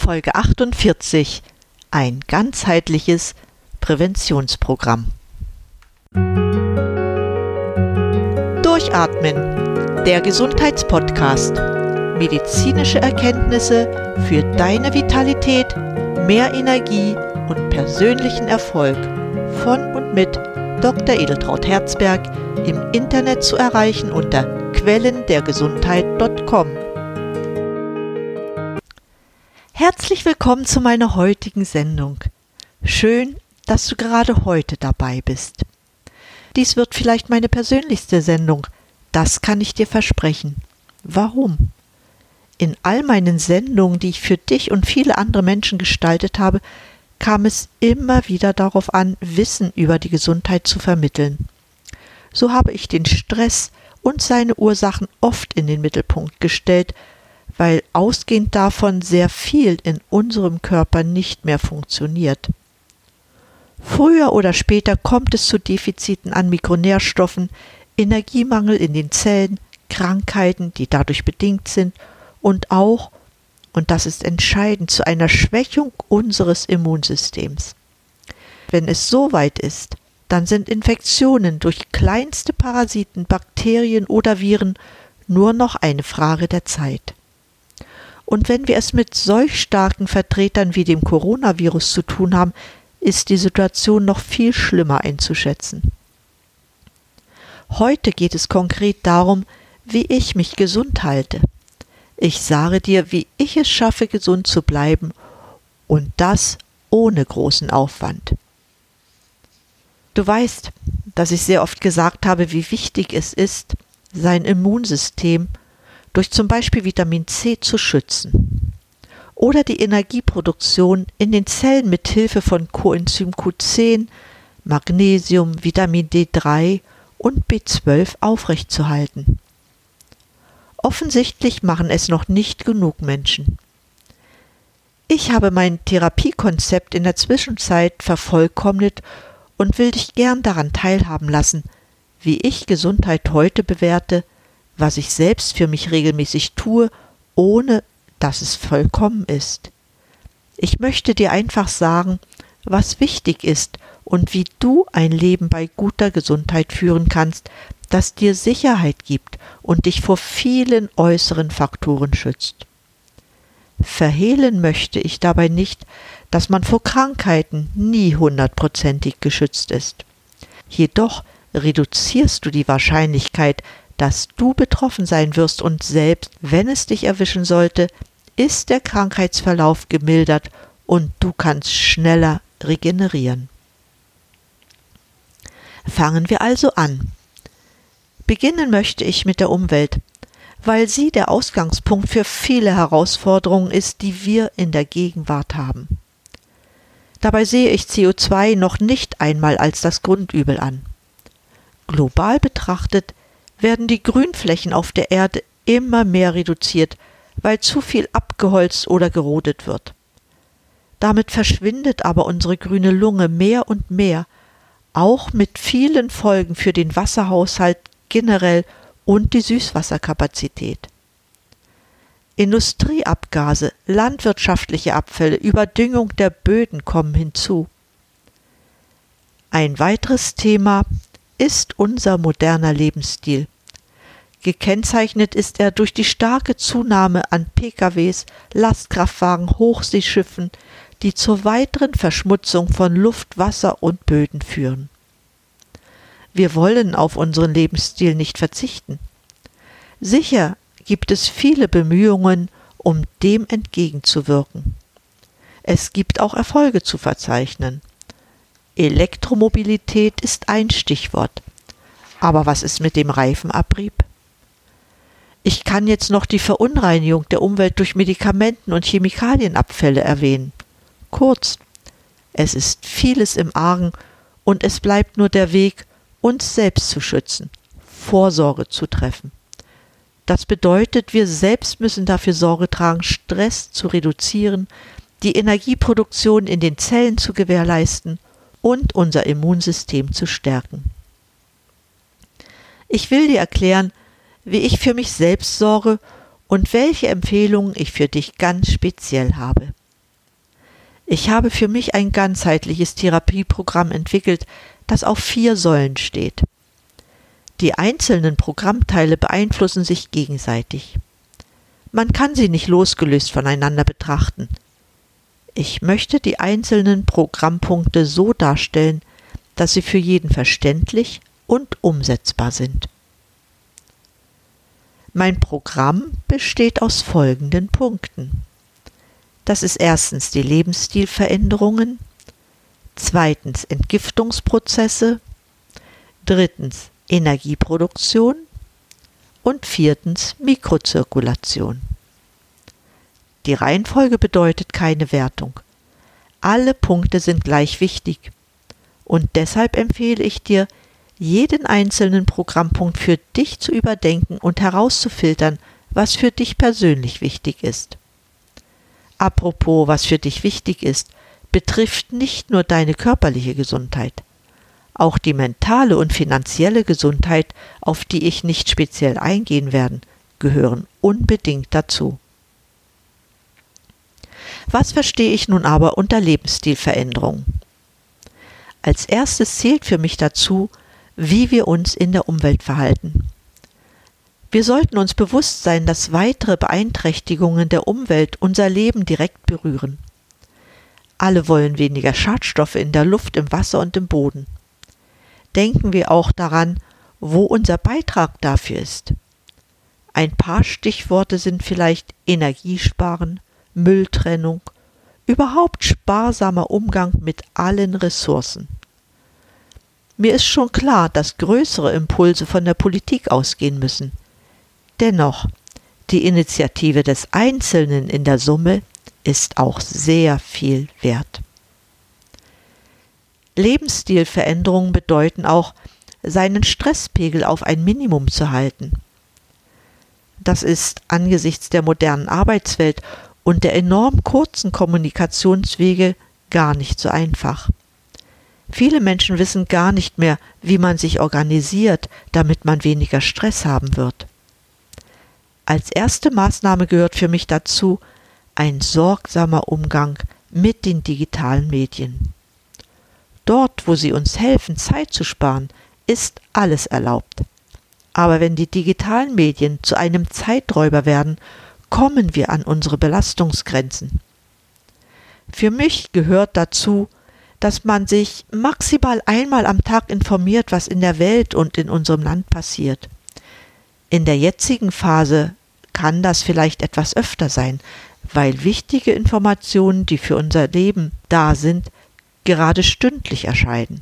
Folge 48 Ein ganzheitliches Präventionsprogramm. Durchatmen, der Gesundheitspodcast. Medizinische Erkenntnisse für deine Vitalität, mehr Energie und persönlichen Erfolg von und mit Dr. Edeltraut Herzberg im Internet zu erreichen unter quellendergesundheit.com. Herzlich willkommen zu meiner heutigen Sendung. Schön, dass du gerade heute dabei bist. Dies wird vielleicht meine persönlichste Sendung, das kann ich dir versprechen. Warum? In all meinen Sendungen, die ich für dich und viele andere Menschen gestaltet habe, kam es immer wieder darauf an, Wissen über die Gesundheit zu vermitteln. So habe ich den Stress und seine Ursachen oft in den Mittelpunkt gestellt, weil ausgehend davon sehr viel in unserem Körper nicht mehr funktioniert. Früher oder später kommt es zu Defiziten an Mikronährstoffen, Energiemangel in den Zellen, Krankheiten, die dadurch bedingt sind und auch, und das ist entscheidend, zu einer Schwächung unseres Immunsystems. Wenn es so weit ist, dann sind Infektionen durch kleinste Parasiten, Bakterien oder Viren nur noch eine Frage der Zeit. Und wenn wir es mit solch starken Vertretern wie dem Coronavirus zu tun haben, ist die Situation noch viel schlimmer einzuschätzen. Heute geht es konkret darum, wie ich mich gesund halte. Ich sage dir, wie ich es schaffe, gesund zu bleiben und das ohne großen Aufwand. Du weißt, dass ich sehr oft gesagt habe, wie wichtig es ist, sein Immunsystem durch zum Beispiel Vitamin C zu schützen oder die Energieproduktion in den Zellen mit Hilfe von Coenzym Q10, Magnesium, Vitamin D3 und B12 aufrechtzuerhalten. Offensichtlich machen es noch nicht genug Menschen. Ich habe mein Therapiekonzept in der Zwischenzeit vervollkommnet und will dich gern daran teilhaben lassen, wie ich Gesundheit heute bewerte was ich selbst für mich regelmäßig tue, ohne dass es vollkommen ist. Ich möchte dir einfach sagen, was wichtig ist und wie du ein Leben bei guter Gesundheit führen kannst, das dir Sicherheit gibt und dich vor vielen äußeren Faktoren schützt. Verhehlen möchte ich dabei nicht, dass man vor Krankheiten nie hundertprozentig geschützt ist. Jedoch reduzierst du die Wahrscheinlichkeit, dass du betroffen sein wirst und selbst wenn es dich erwischen sollte, ist der Krankheitsverlauf gemildert und du kannst schneller regenerieren. Fangen wir also an. Beginnen möchte ich mit der Umwelt, weil sie der Ausgangspunkt für viele Herausforderungen ist, die wir in der Gegenwart haben. Dabei sehe ich CO2 noch nicht einmal als das Grundübel an. Global betrachtet werden die Grünflächen auf der Erde immer mehr reduziert, weil zu viel abgeholzt oder gerodet wird. Damit verschwindet aber unsere grüne Lunge mehr und mehr, auch mit vielen Folgen für den Wasserhaushalt generell und die Süßwasserkapazität. Industrieabgase, landwirtschaftliche Abfälle, Überdüngung der Böden kommen hinzu. Ein weiteres Thema ist unser moderner Lebensstil. Gekennzeichnet ist er durch die starke Zunahme an PKWs, Lastkraftwagen, Hochseeschiffen, die zur weiteren Verschmutzung von Luft, Wasser und Böden führen. Wir wollen auf unseren Lebensstil nicht verzichten. Sicher gibt es viele Bemühungen, um dem entgegenzuwirken. Es gibt auch Erfolge zu verzeichnen. Elektromobilität ist ein Stichwort. Aber was ist mit dem Reifenabrieb? Ich kann jetzt noch die Verunreinigung der Umwelt durch Medikamenten und Chemikalienabfälle erwähnen. Kurz, es ist vieles im Argen und es bleibt nur der Weg, uns selbst zu schützen, Vorsorge zu treffen. Das bedeutet, wir selbst müssen dafür Sorge tragen, Stress zu reduzieren, die Energieproduktion in den Zellen zu gewährleisten und unser Immunsystem zu stärken. Ich will dir erklären, wie ich für mich selbst sorge und welche Empfehlungen ich für dich ganz speziell habe. Ich habe für mich ein ganzheitliches Therapieprogramm entwickelt, das auf vier Säulen steht. Die einzelnen Programmteile beeinflussen sich gegenseitig. Man kann sie nicht losgelöst voneinander betrachten. Ich möchte die einzelnen Programmpunkte so darstellen, dass sie für jeden verständlich und umsetzbar sind. Mein Programm besteht aus folgenden Punkten. Das ist erstens die Lebensstilveränderungen, zweitens Entgiftungsprozesse, drittens Energieproduktion und viertens Mikrozirkulation. Die Reihenfolge bedeutet keine Wertung. Alle Punkte sind gleich wichtig und deshalb empfehle ich dir, jeden einzelnen Programmpunkt für dich zu überdenken und herauszufiltern, was für dich persönlich wichtig ist. Apropos, was für dich wichtig ist, betrifft nicht nur deine körperliche Gesundheit. Auch die mentale und finanzielle Gesundheit, auf die ich nicht speziell eingehen werde, gehören unbedingt dazu. Was verstehe ich nun aber unter Lebensstilveränderung? Als erstes zählt für mich dazu, wie wir uns in der Umwelt verhalten. Wir sollten uns bewusst sein, dass weitere Beeinträchtigungen der Umwelt unser Leben direkt berühren. Alle wollen weniger Schadstoffe in der Luft, im Wasser und im Boden. Denken wir auch daran, wo unser Beitrag dafür ist. Ein paar Stichworte sind vielleicht Energiesparen, Mülltrennung, überhaupt sparsamer Umgang mit allen Ressourcen. Mir ist schon klar, dass größere Impulse von der Politik ausgehen müssen. Dennoch, die Initiative des Einzelnen in der Summe ist auch sehr viel wert. Lebensstilveränderungen bedeuten auch, seinen Stresspegel auf ein Minimum zu halten. Das ist angesichts der modernen Arbeitswelt und der enorm kurzen Kommunikationswege gar nicht so einfach. Viele Menschen wissen gar nicht mehr, wie man sich organisiert, damit man weniger Stress haben wird. Als erste Maßnahme gehört für mich dazu ein sorgsamer Umgang mit den digitalen Medien. Dort, wo sie uns helfen, Zeit zu sparen, ist alles erlaubt. Aber wenn die digitalen Medien zu einem Zeiträuber werden, kommen wir an unsere Belastungsgrenzen. Für mich gehört dazu, dass man sich maximal einmal am Tag informiert, was in der Welt und in unserem Land passiert. In der jetzigen Phase kann das vielleicht etwas öfter sein, weil wichtige Informationen, die für unser Leben da sind, gerade stündlich erscheinen.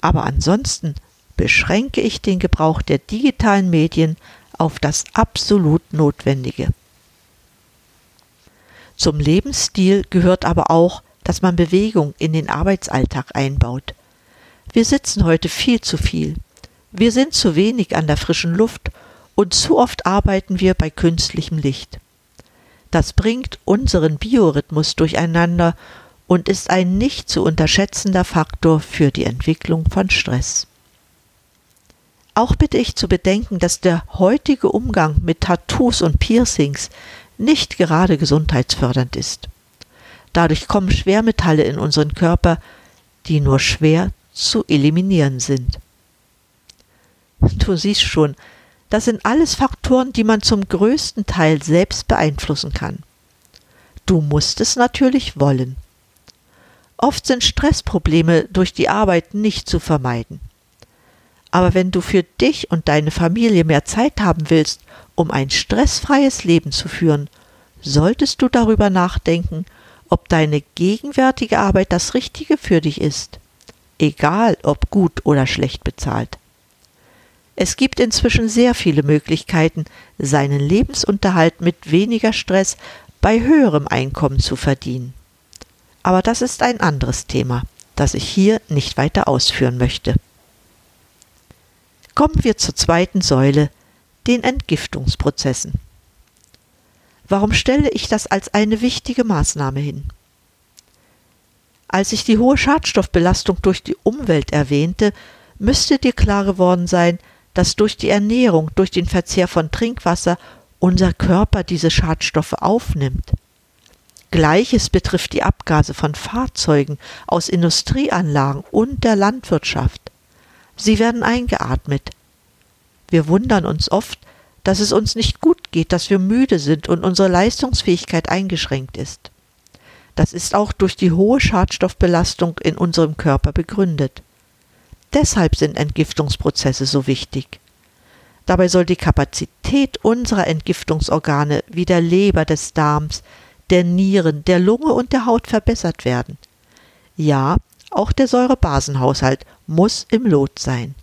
Aber ansonsten beschränke ich den Gebrauch der digitalen Medien auf das absolut Notwendige. Zum Lebensstil gehört aber auch, dass man Bewegung in den Arbeitsalltag einbaut. Wir sitzen heute viel zu viel. Wir sind zu wenig an der frischen Luft und zu oft arbeiten wir bei künstlichem Licht. Das bringt unseren Biorhythmus durcheinander und ist ein nicht zu unterschätzender Faktor für die Entwicklung von Stress. Auch bitte ich zu bedenken, dass der heutige Umgang mit Tattoos und Piercings nicht gerade gesundheitsfördernd ist. Dadurch kommen Schwermetalle in unseren Körper, die nur schwer zu eliminieren sind. Du siehst schon, das sind alles Faktoren, die man zum größten Teil selbst beeinflussen kann. Du musst es natürlich wollen. Oft sind Stressprobleme durch die Arbeit nicht zu vermeiden. Aber wenn du für dich und deine Familie mehr Zeit haben willst, um ein stressfreies Leben zu führen, solltest du darüber nachdenken, ob deine gegenwärtige Arbeit das Richtige für dich ist, egal ob gut oder schlecht bezahlt. Es gibt inzwischen sehr viele Möglichkeiten, seinen Lebensunterhalt mit weniger Stress bei höherem Einkommen zu verdienen. Aber das ist ein anderes Thema, das ich hier nicht weiter ausführen möchte. Kommen wir zur zweiten Säule, den Entgiftungsprozessen. Warum stelle ich das als eine wichtige Maßnahme hin? Als ich die hohe Schadstoffbelastung durch die Umwelt erwähnte, müsste dir klar geworden sein, dass durch die Ernährung, durch den Verzehr von Trinkwasser unser Körper diese Schadstoffe aufnimmt. Gleiches betrifft die Abgase von Fahrzeugen aus Industrieanlagen und der Landwirtschaft. Sie werden eingeatmet. Wir wundern uns oft, dass es uns nicht gut geht, dass wir müde sind und unsere Leistungsfähigkeit eingeschränkt ist. Das ist auch durch die hohe Schadstoffbelastung in unserem Körper begründet. Deshalb sind Entgiftungsprozesse so wichtig. Dabei soll die Kapazität unserer Entgiftungsorgane wie der Leber, des Darms, der Nieren, der Lunge und der Haut verbessert werden. Ja, auch der Säurebasenhaushalt muss im Lot sein.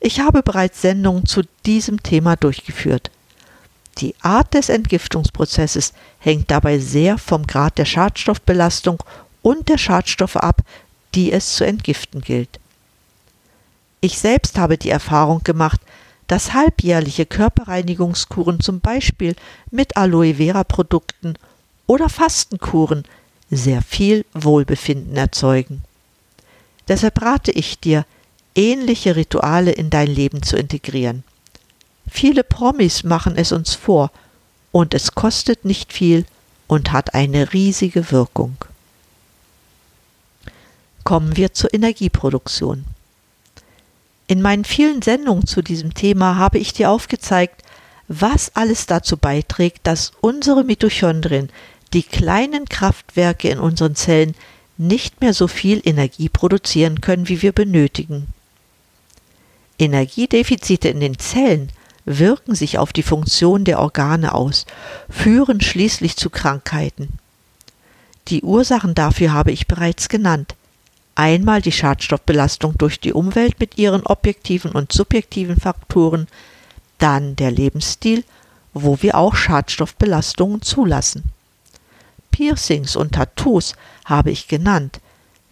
Ich habe bereits Sendungen zu diesem Thema durchgeführt. Die Art des Entgiftungsprozesses hängt dabei sehr vom Grad der Schadstoffbelastung und der Schadstoffe ab, die es zu entgiften gilt. Ich selbst habe die Erfahrung gemacht, dass halbjährliche Körperreinigungskuren zum Beispiel mit Aloe Vera Produkten oder Fastenkuren sehr viel Wohlbefinden erzeugen. Deshalb rate ich dir, ähnliche Rituale in dein Leben zu integrieren. Viele Promis machen es uns vor, und es kostet nicht viel und hat eine riesige Wirkung. Kommen wir zur Energieproduktion. In meinen vielen Sendungen zu diesem Thema habe ich dir aufgezeigt, was alles dazu beiträgt, dass unsere Mitochondrien, die kleinen Kraftwerke in unseren Zellen, nicht mehr so viel Energie produzieren können, wie wir benötigen. Energiedefizite in den Zellen wirken sich auf die Funktion der Organe aus, führen schließlich zu Krankheiten. Die Ursachen dafür habe ich bereits genannt. Einmal die Schadstoffbelastung durch die Umwelt mit ihren objektiven und subjektiven Faktoren, dann der Lebensstil, wo wir auch Schadstoffbelastungen zulassen. Piercings und Tattoos habe ich genannt.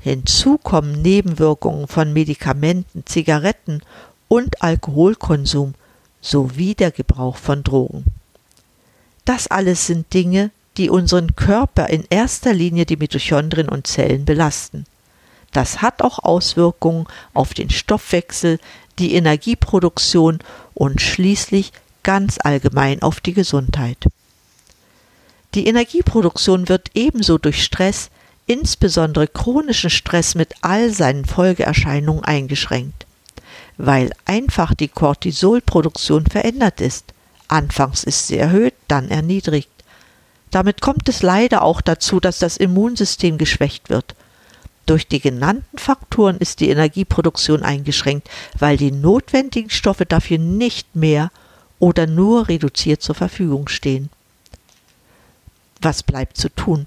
Hinzu kommen Nebenwirkungen von Medikamenten, Zigaretten und Alkoholkonsum sowie der Gebrauch von Drogen. Das alles sind Dinge, die unseren Körper in erster Linie die Mitochondrien und Zellen belasten. Das hat auch Auswirkungen auf den Stoffwechsel, die Energieproduktion und schließlich ganz allgemein auf die Gesundheit. Die Energieproduktion wird ebenso durch Stress, insbesondere chronischen Stress mit all seinen Folgeerscheinungen eingeschränkt, weil einfach die Cortisolproduktion verändert ist. Anfangs ist sie erhöht, dann erniedrigt. Damit kommt es leider auch dazu, dass das Immunsystem geschwächt wird durch die genannten Faktoren ist die Energieproduktion eingeschränkt, weil die notwendigen Stoffe dafür nicht mehr oder nur reduziert zur Verfügung stehen. Was bleibt zu tun?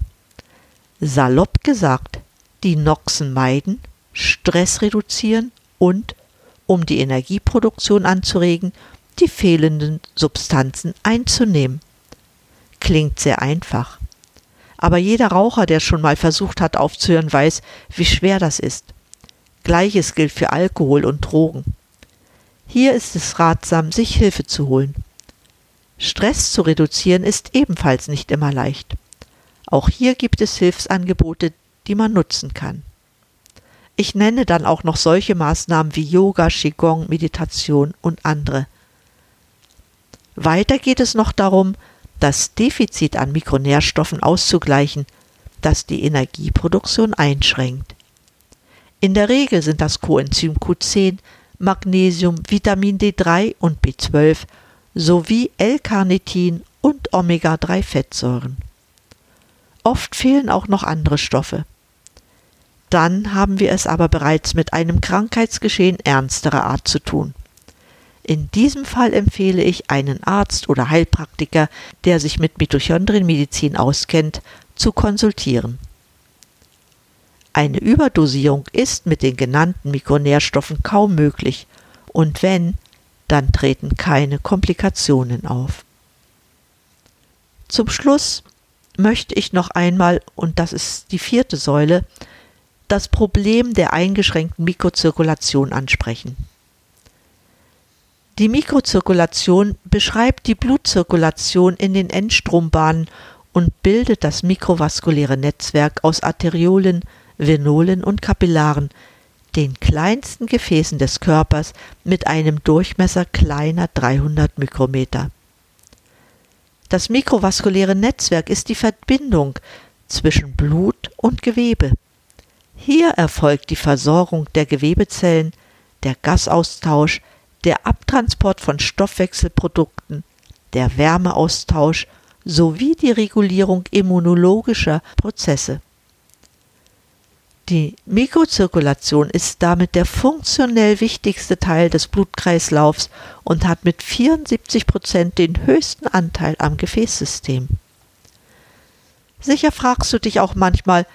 Salopp gesagt, die Noxen meiden, Stress reduzieren und, um die Energieproduktion anzuregen, die fehlenden Substanzen einzunehmen. Klingt sehr einfach. Aber jeder Raucher, der schon mal versucht hat aufzuhören, weiß, wie schwer das ist. Gleiches gilt für Alkohol und Drogen. Hier ist es ratsam, sich Hilfe zu holen. Stress zu reduzieren ist ebenfalls nicht immer leicht. Auch hier gibt es Hilfsangebote, die man nutzen kann. Ich nenne dann auch noch solche Maßnahmen wie Yoga, Qigong, Meditation und andere. Weiter geht es noch darum, das Defizit an Mikronährstoffen auszugleichen, das die Energieproduktion einschränkt. In der Regel sind das Coenzym Q10, Magnesium, Vitamin D3 und B12 sowie L-Carnitin und Omega-3-Fettsäuren. Oft fehlen auch noch andere Stoffe. Dann haben wir es aber bereits mit einem Krankheitsgeschehen ernsterer Art zu tun. In diesem Fall empfehle ich einen Arzt oder Heilpraktiker, der sich mit Mitochondrienmedizin auskennt, zu konsultieren. Eine Überdosierung ist mit den genannten Mikronährstoffen kaum möglich, und wenn, dann treten keine Komplikationen auf. Zum Schluss möchte ich noch einmal, und das ist die vierte Säule, das Problem der eingeschränkten Mikrozirkulation ansprechen. Die Mikrozirkulation beschreibt die Blutzirkulation in den Endstrombahnen und bildet das mikrovaskuläre Netzwerk aus Arteriolen, Venolen und Kapillaren, den kleinsten Gefäßen des Körpers mit einem Durchmesser kleiner 300 Mikrometer. Das mikrovaskuläre Netzwerk ist die Verbindung zwischen Blut und Gewebe. Hier erfolgt die Versorgung der Gewebezellen, der Gasaustausch, der Abtransport von Stoffwechselprodukten, der Wärmeaustausch sowie die Regulierung immunologischer Prozesse. Die Mikrozirkulation ist damit der funktionell wichtigste Teil des Blutkreislaufs und hat mit 74 Prozent den höchsten Anteil am Gefäßsystem. Sicher fragst du dich auch manchmal,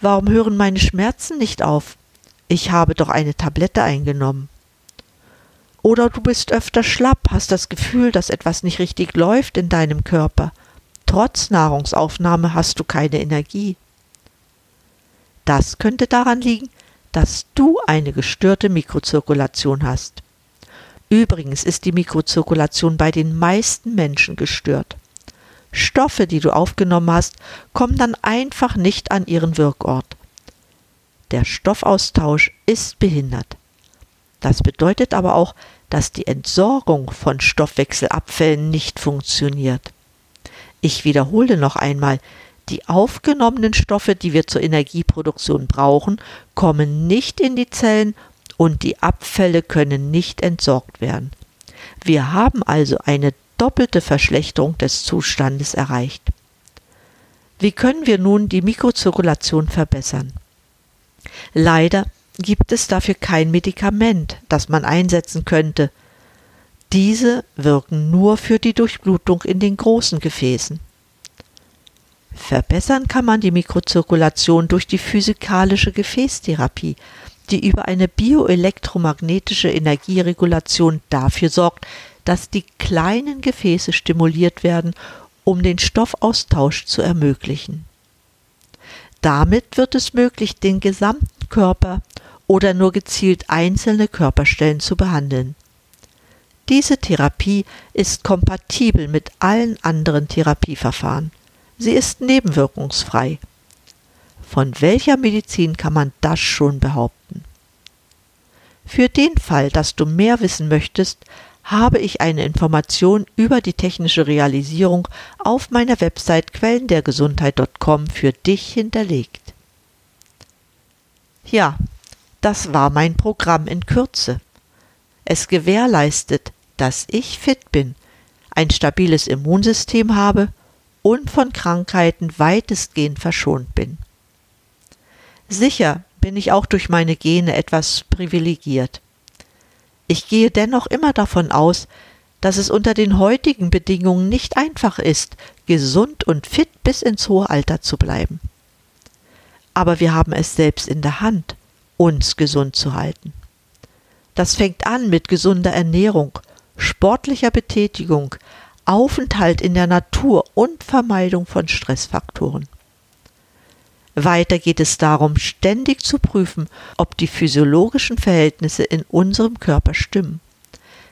warum hören meine Schmerzen nicht auf? Ich habe doch eine Tablette eingenommen. Oder du bist öfter schlapp, hast das Gefühl, dass etwas nicht richtig läuft in deinem Körper. Trotz Nahrungsaufnahme hast du keine Energie. Das könnte daran liegen, dass du eine gestörte Mikrozirkulation hast. Übrigens ist die Mikrozirkulation bei den meisten Menschen gestört. Stoffe, die du aufgenommen hast, kommen dann einfach nicht an ihren Wirkort. Der Stoffaustausch ist behindert. Das bedeutet aber auch, dass die Entsorgung von Stoffwechselabfällen nicht funktioniert. Ich wiederhole noch einmal, die aufgenommenen Stoffe, die wir zur Energieproduktion brauchen, kommen nicht in die Zellen und die Abfälle können nicht entsorgt werden. Wir haben also eine doppelte Verschlechterung des Zustandes erreicht. Wie können wir nun die Mikrozirkulation verbessern? Leider gibt es dafür kein Medikament, das man einsetzen könnte. Diese wirken nur für die Durchblutung in den großen Gefäßen. Verbessern kann man die Mikrozirkulation durch die physikalische Gefäßtherapie, die über eine bioelektromagnetische Energieregulation dafür sorgt, dass die kleinen Gefäße stimuliert werden, um den Stoffaustausch zu ermöglichen. Damit wird es möglich, den gesamten Körper oder nur gezielt einzelne Körperstellen zu behandeln. Diese Therapie ist kompatibel mit allen anderen Therapieverfahren. Sie ist nebenwirkungsfrei. Von welcher Medizin kann man das schon behaupten? Für den Fall, dass du mehr wissen möchtest, habe ich eine Information über die technische Realisierung auf meiner Website quellendergesundheit.com für dich hinterlegt. Ja, das war mein Programm in Kürze. Es gewährleistet, dass ich fit bin, ein stabiles Immunsystem habe und von Krankheiten weitestgehend verschont bin. Sicher bin ich auch durch meine Gene etwas privilegiert. Ich gehe dennoch immer davon aus, dass es unter den heutigen Bedingungen nicht einfach ist, gesund und fit bis ins hohe Alter zu bleiben. Aber wir haben es selbst in der Hand, uns gesund zu halten. Das fängt an mit gesunder Ernährung, sportlicher Betätigung, Aufenthalt in der Natur und Vermeidung von Stressfaktoren. Weiter geht es darum, ständig zu prüfen, ob die physiologischen Verhältnisse in unserem Körper stimmen.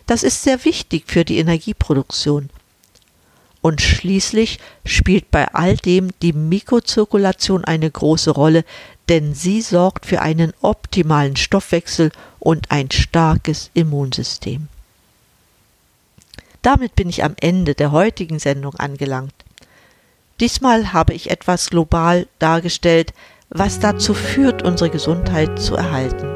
Das ist sehr wichtig für die Energieproduktion. Und schließlich spielt bei all dem die Mikrozirkulation eine große Rolle, denn sie sorgt für einen optimalen Stoffwechsel und ein starkes Immunsystem. Damit bin ich am Ende der heutigen Sendung angelangt. Diesmal habe ich etwas global dargestellt, was dazu führt, unsere Gesundheit zu erhalten.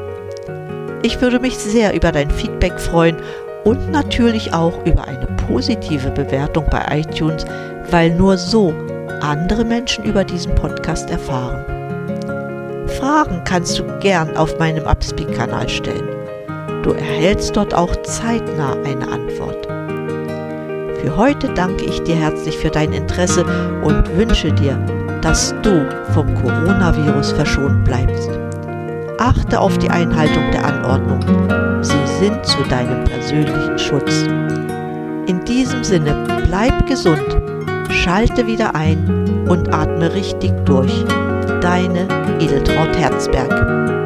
Ich würde mich sehr über dein Feedback freuen und natürlich auch über eine positive Bewertung bei iTunes, weil nur so andere Menschen über diesen Podcast erfahren. Fragen kannst du gern auf meinem Upspeak-Kanal stellen. Du erhältst dort auch zeitnah eine Antwort. Für heute danke ich dir herzlich für dein Interesse und wünsche dir, dass du vom Coronavirus verschont bleibst. Achte auf die Einhaltung der Anordnungen. Sie sind zu deinem persönlichen Schutz. In diesem Sinne, bleib gesund, schalte wieder ein und atme richtig durch. Deine Edeltraut Herzberg.